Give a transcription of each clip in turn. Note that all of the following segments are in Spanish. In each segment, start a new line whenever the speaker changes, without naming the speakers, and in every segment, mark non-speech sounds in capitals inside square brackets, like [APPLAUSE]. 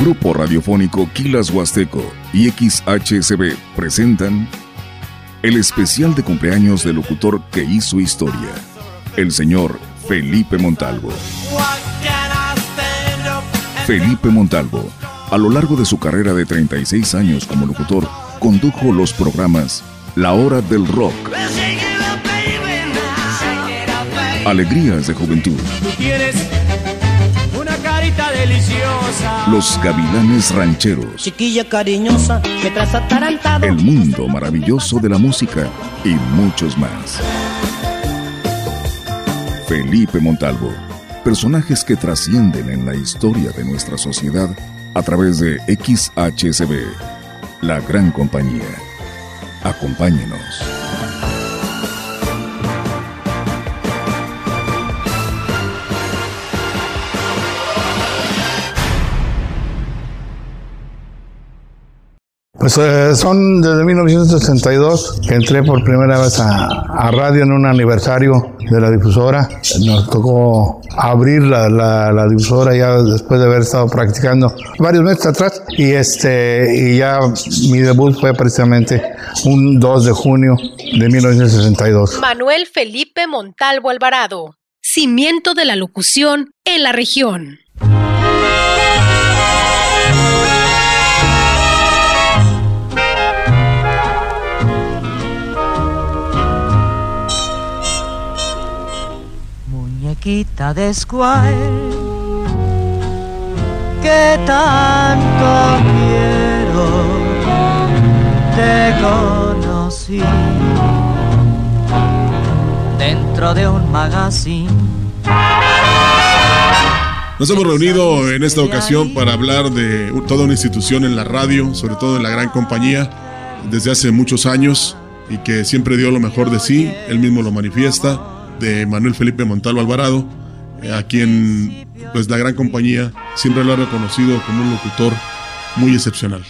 Grupo Radiofónico Quilas Huasteco y XHSB presentan el especial de cumpleaños del locutor que hizo historia, el señor Felipe Montalvo. Felipe Montalvo, a lo largo de su carrera de 36 años como locutor, condujo los programas La Hora del Rock, Alegrías de Juventud,
deliciosa.
Los Gavilanes Rancheros,
Chiquilla cariñosa, me atarantado.
El Mundo Maravilloso de la Música y muchos más. Felipe Montalvo, personajes que trascienden en la historia de nuestra sociedad a través de XHSB, la gran compañía. Acompáñenos.
Pues eh, son desde 1962 que entré por primera vez a, radio en un aniversario de la difusora. Nos tocó abrir la, la, la, difusora ya después de haber estado practicando varios meses atrás y este y ya mi debut fue precisamente un 2 de junio de 1962.
Manuel Felipe Montalvo Alvarado, cimiento de la locución en la región.
Muñequita de Squire que tanto quiero te conocí. Dentro de un magazine.
Nos hemos reunido en esta ocasión para hablar de toda una institución en la radio, sobre todo en la gran compañía, desde hace muchos años y que siempre dio lo mejor de sí, él mismo lo manifiesta de Manuel Felipe Montalvo Alvarado, a quien pues la gran compañía siempre lo ha reconocido como un locutor muy excepcional.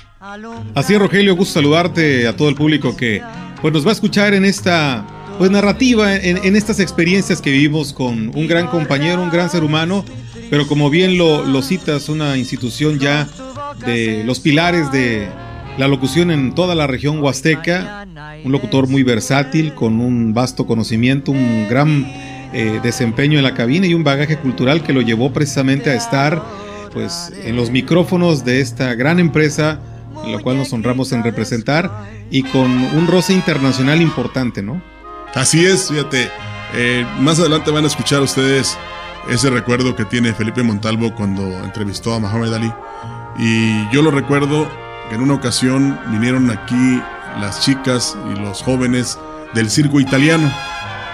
Así es, Rogelio, gusto saludarte a todo el público que pues nos va a escuchar en esta pues narrativa, en, en estas experiencias que vivimos con un gran compañero, un gran ser humano, pero como bien lo, lo citas, una institución ya de los pilares de la locución en toda la región huasteca, un locutor muy versátil, con un vasto conocimiento, un gran eh, desempeño en la cabina y un bagaje cultural que lo llevó precisamente a estar pues, en los micrófonos de esta gran empresa, la cual nos honramos en representar, y con un roce internacional importante, ¿no?
Así es, fíjate, eh, más adelante van a escuchar ustedes ese recuerdo que tiene Felipe Montalvo cuando entrevistó a Muhammad Ali. Y yo lo recuerdo en una ocasión vinieron aquí las chicas y los jóvenes del circo italiano.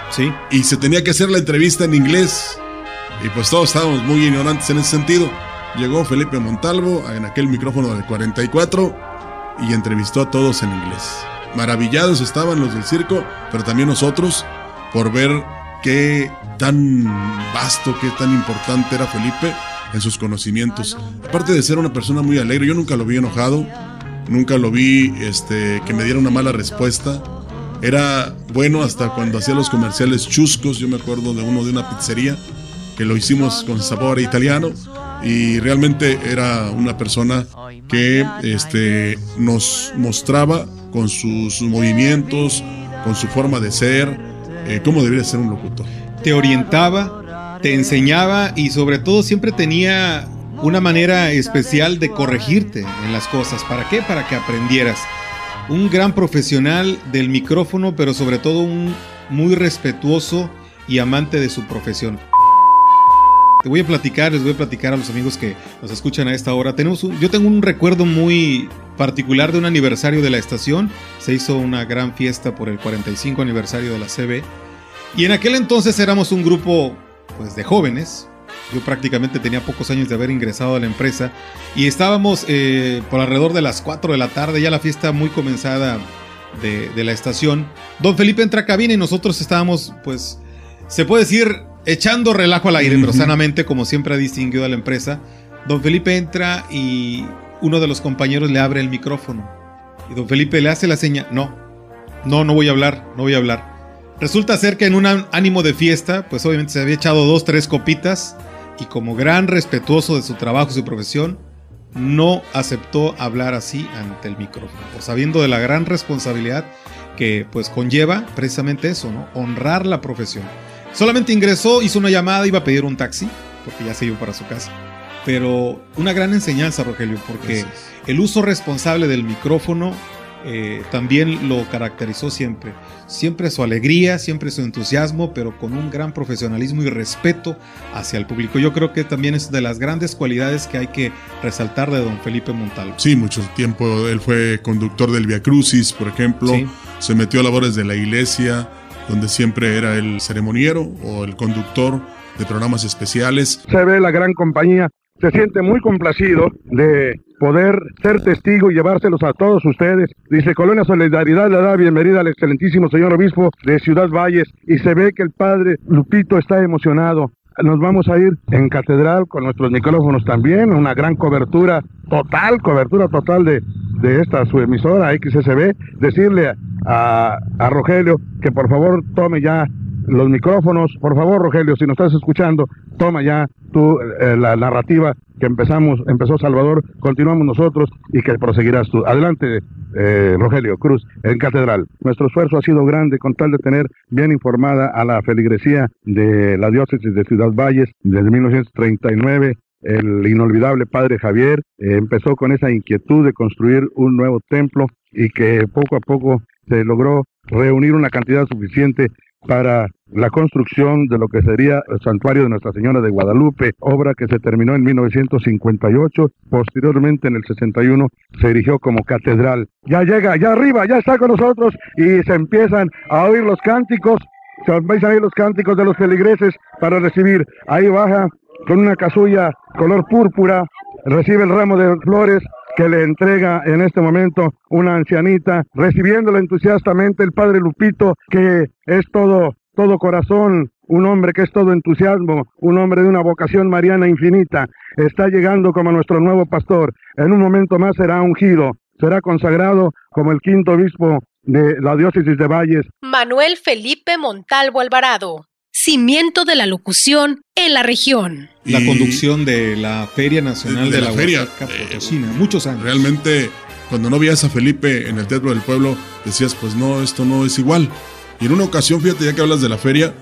Sí.
Y se tenía que hacer la entrevista en inglés. Y pues todos estábamos muy ignorantes en ese sentido. Llegó Felipe Montalvo en aquel micrófono del 44 y entrevistó a todos en inglés. Maravillados estaban los del circo, pero también nosotros por ver qué tan vasto, qué tan importante era Felipe en sus conocimientos. Aparte de ser una persona muy alegre, yo nunca lo vi enojado, nunca lo vi este, que me diera una mala respuesta. Era bueno hasta cuando hacía los comerciales chuscos, yo me acuerdo de uno de una pizzería, que lo hicimos con sabor italiano, y realmente era una persona que este, nos mostraba con sus movimientos, con su forma de ser, eh, cómo debería ser un locutor.
Te orientaba, te enseñaba y sobre todo siempre tenía una manera especial de corregirte en las cosas. ¿Para qué? Para que aprendieras. Un gran profesional del micrófono, pero sobre todo un muy respetuoso y amante de su profesión. Te voy a platicar, les voy a platicar a los amigos que nos escuchan a esta hora. Tenemos yo tengo un recuerdo muy particular de un aniversario de la estación. Se hizo una gran fiesta por el 45 aniversario de la CB. Y en aquel entonces éramos un grupo pues, de jóvenes. Yo prácticamente tenía pocos años de haber ingresado a la empresa. Y estábamos eh, por alrededor de las 4 de la tarde, ya la fiesta muy comenzada de, de la estación. Don Felipe entra a cabina y nosotros estábamos, pues, se puede decir, echando relajo al aire, pero sanamente, como siempre ha distinguido a la empresa. Don Felipe entra y uno de los compañeros le abre el micrófono. Y don Felipe le hace la seña, no, no, no voy a hablar, no voy a hablar. Resulta ser que en un ánimo de fiesta, pues obviamente se había echado dos, tres copitas y como gran respetuoso de su trabajo y su profesión, no aceptó hablar así ante el micrófono, sabiendo de la gran responsabilidad que pues conlleva precisamente eso, ¿no? Honrar la profesión. Solamente ingresó, hizo una llamada, iba a pedir un taxi, porque ya se iba para su casa. Pero una gran enseñanza, Rogelio, porque el uso responsable del micrófono eh, también lo caracterizó siempre. Siempre su alegría, siempre su entusiasmo, pero con un gran profesionalismo y respeto hacia el público. Yo creo que también es de las grandes cualidades que hay que resaltar de don Felipe Montalvo.
Sí, mucho tiempo él fue conductor del Via Crucis, por ejemplo. Se metió a labores de la iglesia, donde siempre era el ceremoniero o el conductor de programas especiales.
Se ve la gran compañía se siente muy complacido de poder ser testigo y llevárselos a todos ustedes. Dice, Colonia Solidaridad le da bienvenida al excelentísimo señor obispo de Ciudad Valles y se ve que el padre Lupito está emocionado. Nos vamos a ir en catedral con nuestros micrófonos también, una gran cobertura total, cobertura total de, de esta su emisora XSB. Decirle a, a Rogelio que por favor tome ya los micrófonos. Por favor, Rogelio, si nos estás escuchando, toma ya tú eh, la narrativa que empezamos, empezó Salvador, continuamos nosotros y que proseguirás tú. Adelante, eh, Rogelio Cruz, en Catedral. Nuestro esfuerzo ha sido grande con tal de tener bien informada a la feligresía de la diócesis de Ciudad Valles desde 1939 el inolvidable padre Javier eh, empezó con esa inquietud de construir un nuevo templo y que poco a poco se logró reunir una cantidad suficiente para la construcción de lo que sería el santuario de Nuestra Señora de Guadalupe, obra que se terminó en 1958, posteriormente en el 61 se erigió como catedral. Ya llega, ya arriba, ya está con nosotros y se empiezan a oír los cánticos, se vais a oír los cánticos de los feligreses para recibir. Ahí baja con una casulla color púrpura, recibe el ramo de flores que le entrega en este momento una ancianita, recibiéndola entusiastamente el padre Lupito, que es todo, todo corazón, un hombre que es todo entusiasmo, un hombre de una vocación mariana infinita, está llegando como nuestro nuevo pastor. En un momento más será ungido, será consagrado como el quinto obispo de la diócesis de Valles.
Manuel Felipe Montalvo Alvarado cimiento de la locución en la región.
La conducción de la Feria Nacional de, la, Feria eh, muchos años.
Realmente, cuando no veías a Felipe en el Teatro del Pueblo, decías, pues no, esto no es igual. Y en una ocasión, fíjate, ya que hablas de la feria,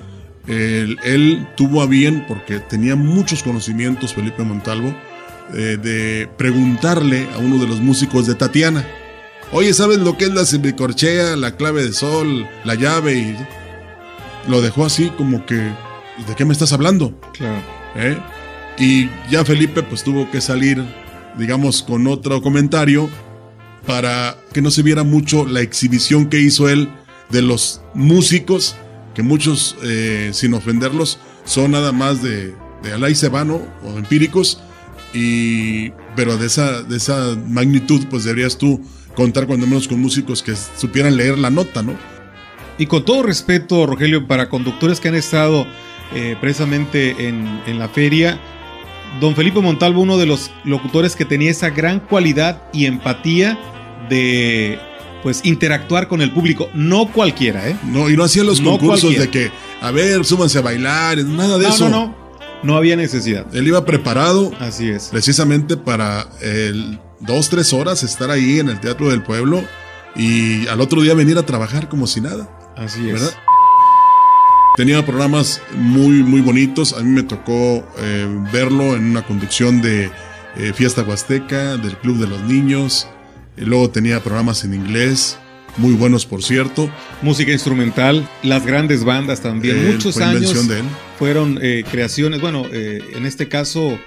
él, tuvo a bien, porque tenía muchos conocimientos, Felipe Montalvo, eh, de preguntarle a uno de los músicos de Tatiana. Oye, ¿sabes lo que es la semicorchea, la clave de sol, la llave? Y lo dejó así como que, ¿de qué me estás hablando?
Claro.
¿Eh? Y ya Felipe pues tuvo que salir, digamos, con otro comentario para que no se viera mucho la exhibición que hizo él de los músicos, que muchos, eh, sin ofenderlos, son nada más de, de Alay Sebano o empíricos, y, pero de esa, de esa magnitud pues deberías tú contar cuando menos con músicos que supieran leer la nota, ¿no?
Y con todo respeto, Rogelio, para conductores que han estado eh, precisamente en, la feria, don Felipe Montalvo, uno de los locutores que tenía esa gran cualidad y empatía de pues interactuar con el público, no cualquiera, ¿eh?
No, y no hacía los concursos de que, a ver, súbanse a bailar, nada de eso.
No, no, no había necesidad.
Él iba preparado.
Así es.
Precisamente para el dos, tres horas estar ahí en el Teatro del Pueblo y al otro día venir a trabajar como si nada.
Así es.
Tenía programas muy, muy bonitos. A mí me tocó eh, verlo en una conducción de eh, Fiesta Huasteca, del Club de los Niños. Y luego tenía programas en inglés, muy buenos por cierto.
Música instrumental, las grandes bandas también. Eh, Muchos años de él. fueron creaciones, bueno, en este caso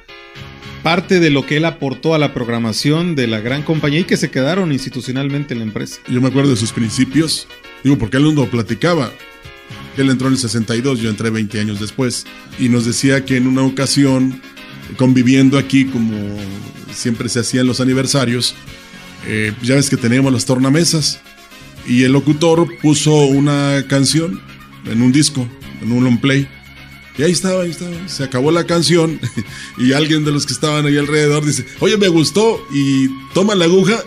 parte de lo que él aportó a la programación de la gran compañía y que se quedaron institucionalmente en la empresa.
Yo me acuerdo de sus principios, digo, porque él nos platicaba. Él entró en el 62, yo entré 20 años después, y nos decía que en una ocasión, conviviendo aquí como siempre se hacía en los aniversarios, eh, ya ves que teníamos las tornamesas, y el locutor puso una canción en un disco, en un long play, y ahí estaba, ahí estaba. Se acabó la canción [LAUGHS] y alguien de los que estaban ahí alrededor dice, oye, me gustó y toma la aguja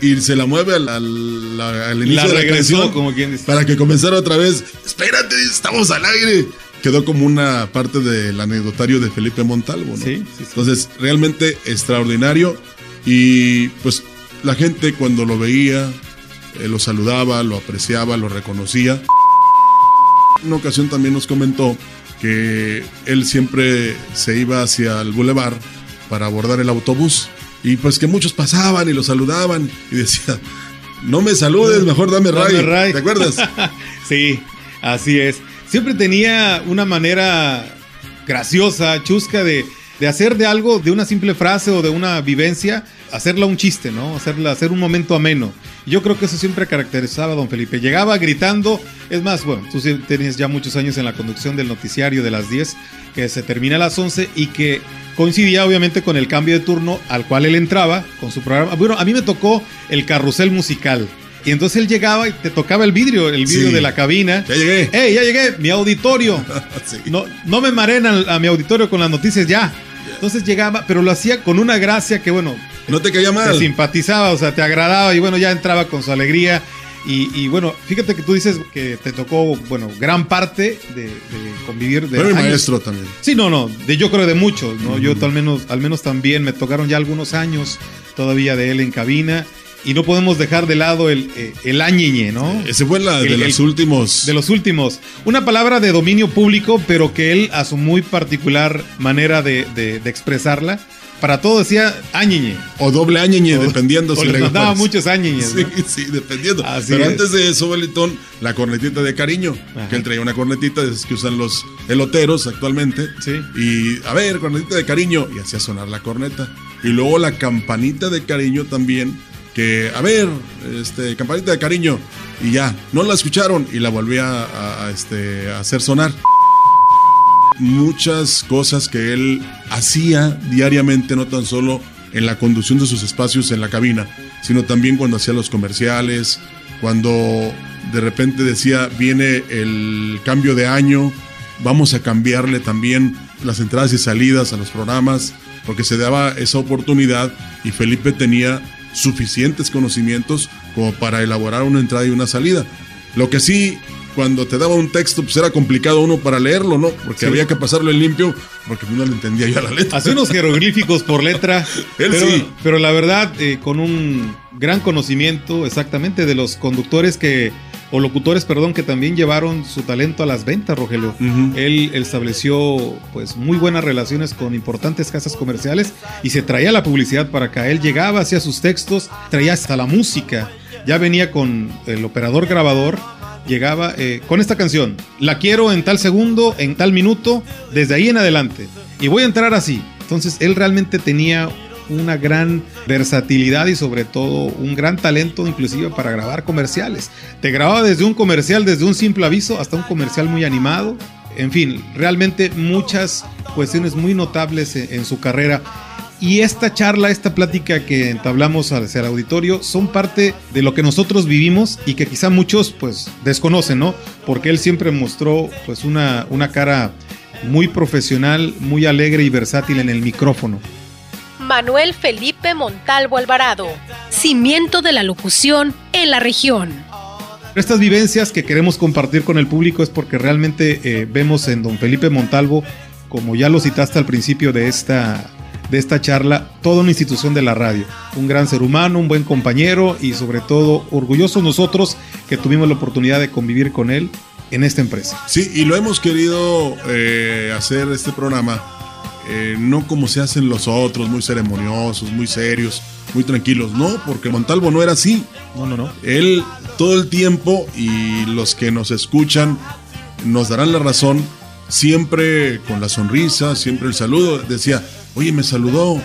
y se la mueve al, al, inicio de la canción
como quien
para que comenzara otra vez. Espérate, estamos al aire. Quedó como una parte del anecdotario de Felipe Montalvo, ¿no?
Sí,
Entonces, realmente extraordinario. Y pues la gente cuando lo veía, eh, lo saludaba, lo apreciaba, lo reconocía. En una ocasión también nos comentó que él siempre se iba hacia el bulevar para abordar el autobús y pues que muchos pasaban y lo saludaban y decía, no me saludes, mejor dame ray.
Dame ray.
¿Te acuerdas? [LAUGHS]
sí, así es. Siempre tenía una manera graciosa, chusca de, de hacer de algo, de una simple frase o de una vivencia, hacerla un chiste, ¿no? Hacerla, hacer un momento ameno. Yo creo que eso siempre caracterizaba a don Felipe. Llegaba gritando, es más, bueno, tú tenías ya muchos años en la conducción del noticiario de las 10, que se termina a las 11 y que coincidía obviamente con el cambio de turno al cual él entraba con su programa. Bueno, a mí me tocó el carrusel musical. Y entonces él llegaba y te tocaba el vidrio, el vidrio
Sí.
de la cabina.
Ya llegué.
¡Ey, ya llegué! Mi auditorio. [LAUGHS]
Sí.
No, no me mareen al- a, mi auditorio con las noticias ya. Entonces llegaba, pero lo hacía con una gracia que, bueno,
No te caía
te
mal.
simpatizaba, o sea, te agradaba y bueno, ya entraba con su alegría. Y, y, bueno, fíjate que tú dices que te tocó, bueno, gran parte de, de convivir. De
mi
años.
maestro también.
Sí, no, no, de, yo creo de muchos, ¿no? Yo al menos, al menos también me tocaron ya algunos años todavía de él en cabina y no podemos dejar de lado el, eh, el añeñe, ¿no?
Ese fue la de
El-
los
el-
últimos.
De los últimos. Una palabra de dominio público, pero que él, a su muy particular manera de, de- de expresarla, para todo decía añeñe.
O doble añeñe,
O- [LAUGHS]
dependiendo
o
si
le mandaba muchos añeñes,
Sí,
¿no?
sí, dependiendo.
Así
Pero
es.
antes de eso, Belitón, la cornetita de cariño.
Ajá.
Que él traía una cornetita de esas que usan los eloteros actualmente.
Sí.
Y a ver, cornetita de cariño. Y hacía sonar la corneta. Y luego la campanita de cariño también. Que, a ver, este, campanita de cariño. Y ya, no la escucharon. Y la volvía a, este, hacer sonar muchas cosas que él hacía diariamente, no tan solo en la conducción de sus espacios en la cabina, sino también cuando hacía los comerciales, cuando de repente decía, viene el cambio de año, vamos a cambiarle también las entradas y salidas a los programas, porque se daba esa oportunidad y Felipe tenía suficientes conocimientos como para elaborar una entrada y una salida. Lo que sí, cuando te daba un texto, pues era complicado uno para leerlo, ¿no? Porque
Sí.
había que pasarlo en limpio, porque no le entendía ya la letra.
Hacía unos jeroglíficos por letra. [LAUGHS]
Él
pero,
sí.
pero la verdad, eh, con un gran conocimiento exactamente de los conductores que, o locutores, perdón, que también llevaron su talento a las ventas, Rogelio.
Ujú.
Él estableció pues muy buenas relaciones con importantes casas comerciales y se traía la publicidad para acá. Él llegaba, hacía sus textos, traía hasta la música. Ya venía con el operador grabador, llegaba eh, con esta canción. La quiero en tal segundo, en tal minuto, desde ahí en adelante. Y voy a entrar así. Entonces él realmente tenía una gran versatilidad y sobre todo un gran talento inclusive para grabar comerciales. Te grababa desde un comercial, desde un simple aviso hasta un comercial muy animado. En fin, realmente muchas cuestiones muy notables en, su carrera. Y esta charla, esta plática que entablamos hacia el auditorio son parte de lo que nosotros vivimos y que quizá muchos pues desconocen, ¿no? Porque él siempre mostró pues una, una cara muy profesional, muy alegre y versátil en el micrófono.
Manuel Felipe Montalvo Alvarado, cimiento de la locución en la región.
Estas vivencias que queremos compartir con el público es porque realmente eh, vemos en don Felipe Montalvo, como ya lo citaste al principio de esta, de esta charla, toda una institución de la radio. Un gran ser humano, un buen compañero y sobre todo orgullosos nosotros que tuvimos la oportunidad de convivir con él en esta empresa.
Sí, y lo hemos querido eh, hacer este programa, eh, no como se hacen los otros, muy ceremoniosos, muy serios, muy tranquilos. No, porque Montalvo no era así.
No, no, no.
Él todo el tiempo y los que nos escuchan nos darán la razón, siempre con la sonrisa, siempre el saludo. Decía, oye, me saludó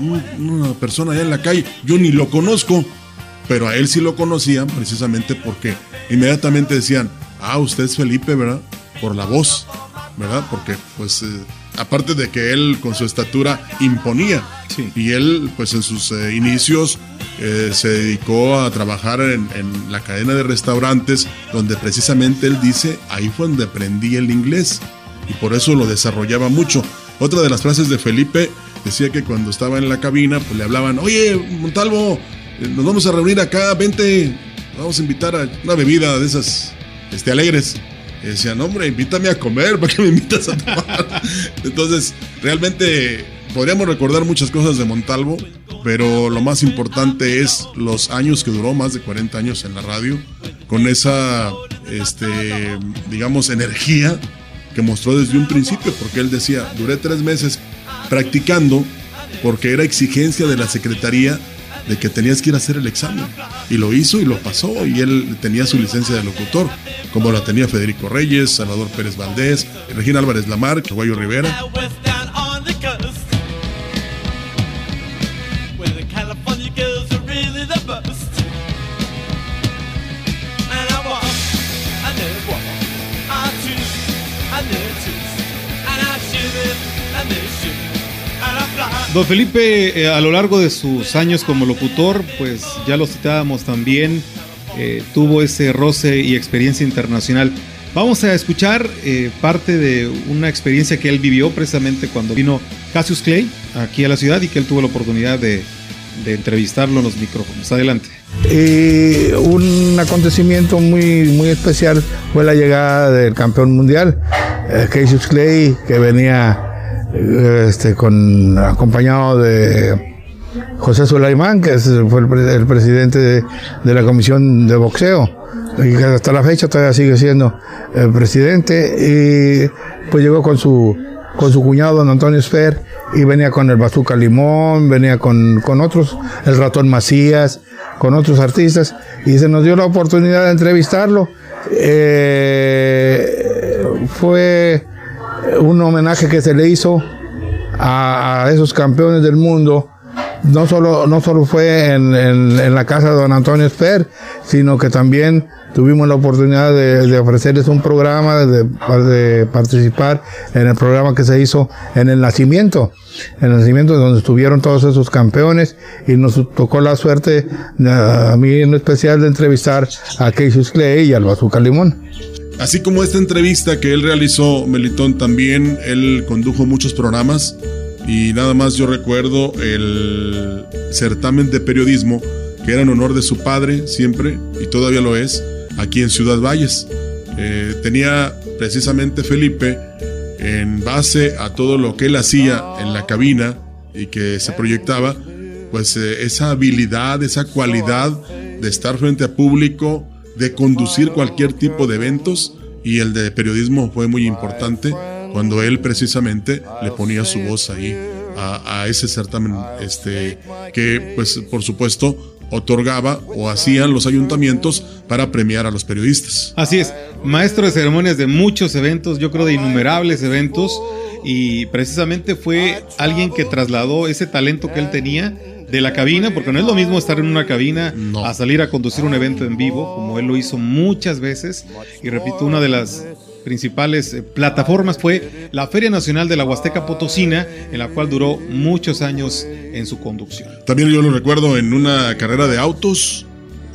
un- una persona allá en la calle, yo ni lo conozco, pero a él sí lo conocían precisamente porque inmediatamente decían, ah, usted es Felipe, ¿verdad? Por la voz, ¿verdad? Porque pues... eh, Aparte de que él con su estatura imponía.
Sí.
Y él, pues en sus eh, inicios, eh, se dedicó a trabajar en, en la cadena de restaurantes, donde precisamente él dice, ahí fue donde aprendí el inglés. Y por eso lo desarrollaba mucho. Otra de las frases de Felipe decía que cuando estaba en la cabina, pues le hablaban, oye, Montalvo, eh, nos vamos a reunir acá, vente, vamos a invitar a una bebida de esas este, alegres. Y decían, hombre, invítame a comer, ¿para qué me invitas a tomar? [LAUGHS] Entonces, realmente podríamos recordar muchas cosas de Montalvo, pero lo más importante es los años que duró, más de 40 años en la radio, con esa, este, digamos, energía que mostró desde un principio, porque él decía, duré tres meses practicando porque era exigencia de la Secretaría de que tenías que ir a hacer el examen. Y lo hizo y lo pasó, y él tenía su licencia de locutor, como la tenía Federico Reyes, Salvador Pérez Valdés, Regina Álvarez Lamar, Caguayo Rivera.
Don Felipe, eh, a lo largo de sus años como locutor, pues ya lo citábamos también, eh, tuvo ese roce y experiencia internacional. Vamos a escuchar eh, parte de una experiencia que él vivió precisamente cuando vino Cassius Clay aquí a la ciudad y que él tuvo la oportunidad de, entrevistarlo en los micrófonos. Adelante.
un acontecimiento muy, muy especial fue la llegada del campeón mundial, Cassius Clay, que venía este, con, acompañado de José Sulaimán, que fue el, presidente de, la Comisión de Boxeo, y que hasta la fecha todavía sigue siendo el presidente, y pues llegó con su, con su cuñado, don Antonio Esfer, y venía con el Bazooka Limón, venía con, con otros, el Ratón Macías, con otros artistas, y se nos dio la oportunidad de entrevistarlo. Eh, fue un homenaje que se le hizo a, esos campeones del mundo no solo, no solo fue en, la casa de don Antonio Esper, sino que también tuvimos la oportunidad de, ofrecerles un programa, de, participar en el programa que se hizo en el nacimiento, en el nacimiento donde estuvieron todos esos campeones y nos tocó la suerte, a mí en especial, de entrevistar a Cassius Clay y al Bazooka Limón.
Así como esta entrevista que él realizó, Melitón, también él condujo muchos programas y nada más yo recuerdo el certamen de periodismo que era en honor de su padre siempre y todavía lo es aquí en Ciudad Valles. Eh, tenía precisamente Felipe en base a todo lo que él hacía en la cabina y que se proyectaba, pues eh, esa habilidad, esa cualidad de estar frente a público, de conducir cualquier tipo de eventos y el de periodismo fue muy importante cuando él precisamente le ponía su voz ahí a, ese certamen este que pues por supuesto otorgaba o hacían los ayuntamientos para premiar a los periodistas.
Así es, maestro de ceremonias de muchos eventos, yo creo de innumerables eventos y precisamente fue alguien que trasladó ese talento que él tenía de la cabina, porque no es lo mismo estar en una cabina a salir a conducir un evento en vivo, como él lo hizo muchas veces. Y repito, una de las principales eh, plataformas fue la Feria Nacional de la Huasteca Potosina, en la cual duró muchos años en su conducción.
También yo lo recuerdo en una carrera de autos,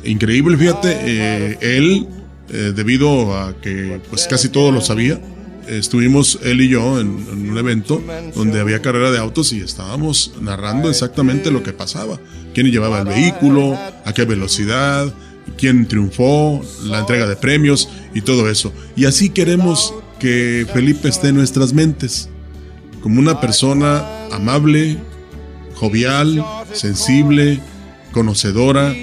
increíble, fíjate, eh, él, eh, debido a que pues casi todo lo sabía, estuvimos él y yo en, un evento donde había carrera de autos y estábamos narrando exactamente lo que pasaba. Quién llevaba el vehículo, a qué velocidad, quién triunfó, la entrega de premios y todo eso. Y así queremos que Felipe esté en nuestras mentes, como una persona amable, jovial, sensible, conocedora,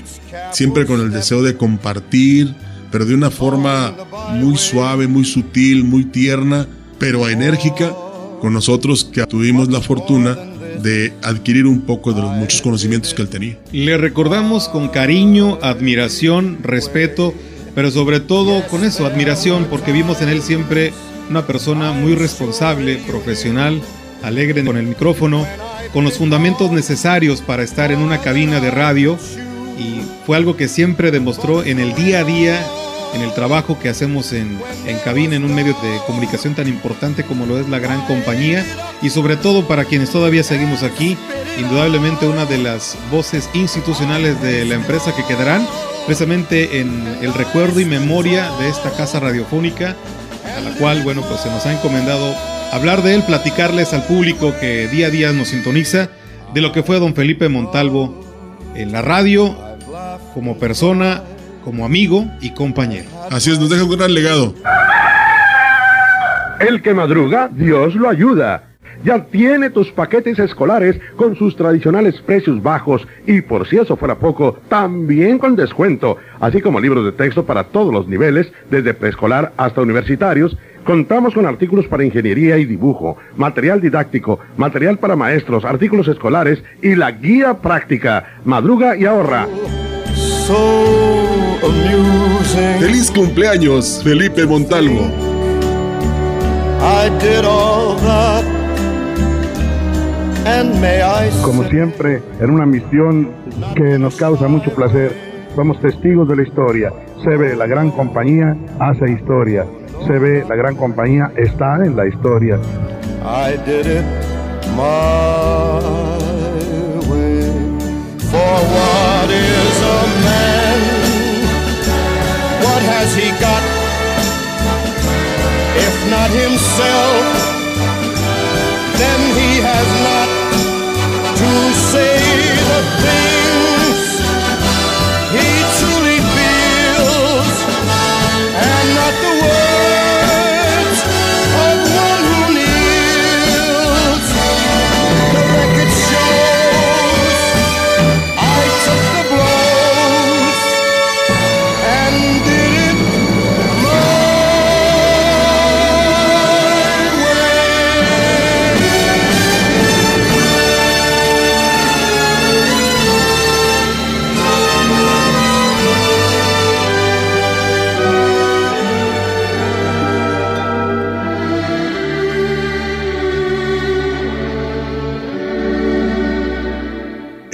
siempre con el deseo de compartir, pero de una forma muy suave, muy sutil, muy tierna, pero enérgica con nosotros que tuvimos la fortuna de adquirir un poco de los muchos conocimientos que él tenía.
Le recordamos con cariño, admiración, respeto, pero sobre todo con eso, admiración, porque vimos en él siempre una persona muy responsable, profesional, alegre con el micrófono, con los fundamentos necesarios para estar en una cabina de radio y fue algo que siempre demostró en el día a día en el trabajo que hacemos en, en cabina, en un medio de comunicación tan importante como lo es la gran compañía. Y sobre todo para quienes todavía seguimos aquí, indudablemente una de las voces institucionales de la empresa que quedarán precisamente en el recuerdo y memoria de esta casa radiofónica a la cual, bueno, pues se nos ha encomendado hablar de él, platicarles al público que día a día nos sintoniza de lo que fue don Felipe Montalvo en la radio, como persona, como amigo y compañero.
Así es, nos deja un gran legado.
El que madruga, Dios lo ayuda. ya tiene tus paquetes escolares con sus tradicionales precios bajos y por si eso fuera poco, también con descuento, así como libros de texto para todos los niveles, desde preescolar hasta universitarios. Contamos con artículos para ingeniería y dibujo, material didáctico, material para maestros, artículos escolares y la guía práctica. Madruga y ahorra.
Feliz cumpleaños, Felipe Montalvo.
Como siempre, en una misión que nos causa mucho placer, somos testigos de la historia. Se ve la gran compañía hace historia. Se ve la gran compañía está en la historia.
I did it my way. For not himself, then he has not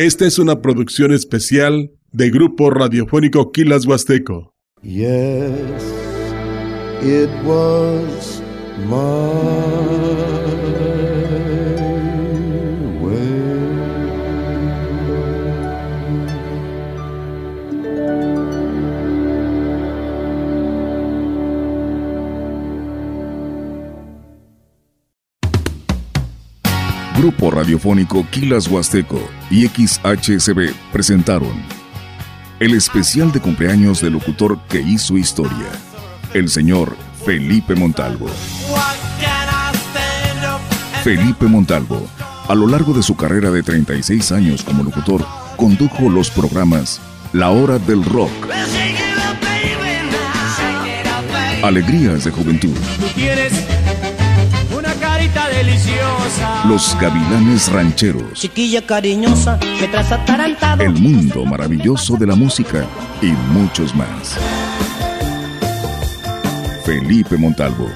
Esta es una producción especial de Grupo Radiofónico Quilas Huasteco.
Yes, it was
Grupo Radiofónico Quilas Huasteco y XHSB presentaron el especial de cumpleaños del locutor que hizo historia, el señor Felipe Montalvo. Felipe Montalvo, a lo largo de su carrera de 36 años como locutor, condujo los programas La Hora del Rock, Alegrías de Juventud,
Deliciosa.
Los Gavilanes Rancheros,
Chiquilla cariñosa, me traes atarantado.
El mundo maravilloso de la música y muchos más. Felipe Montalvo,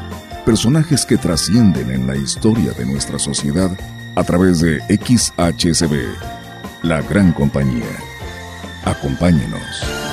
personajes que trascienden en la historia de nuestra sociedad a través de XHSB, la gran compañía. Acompáñenos.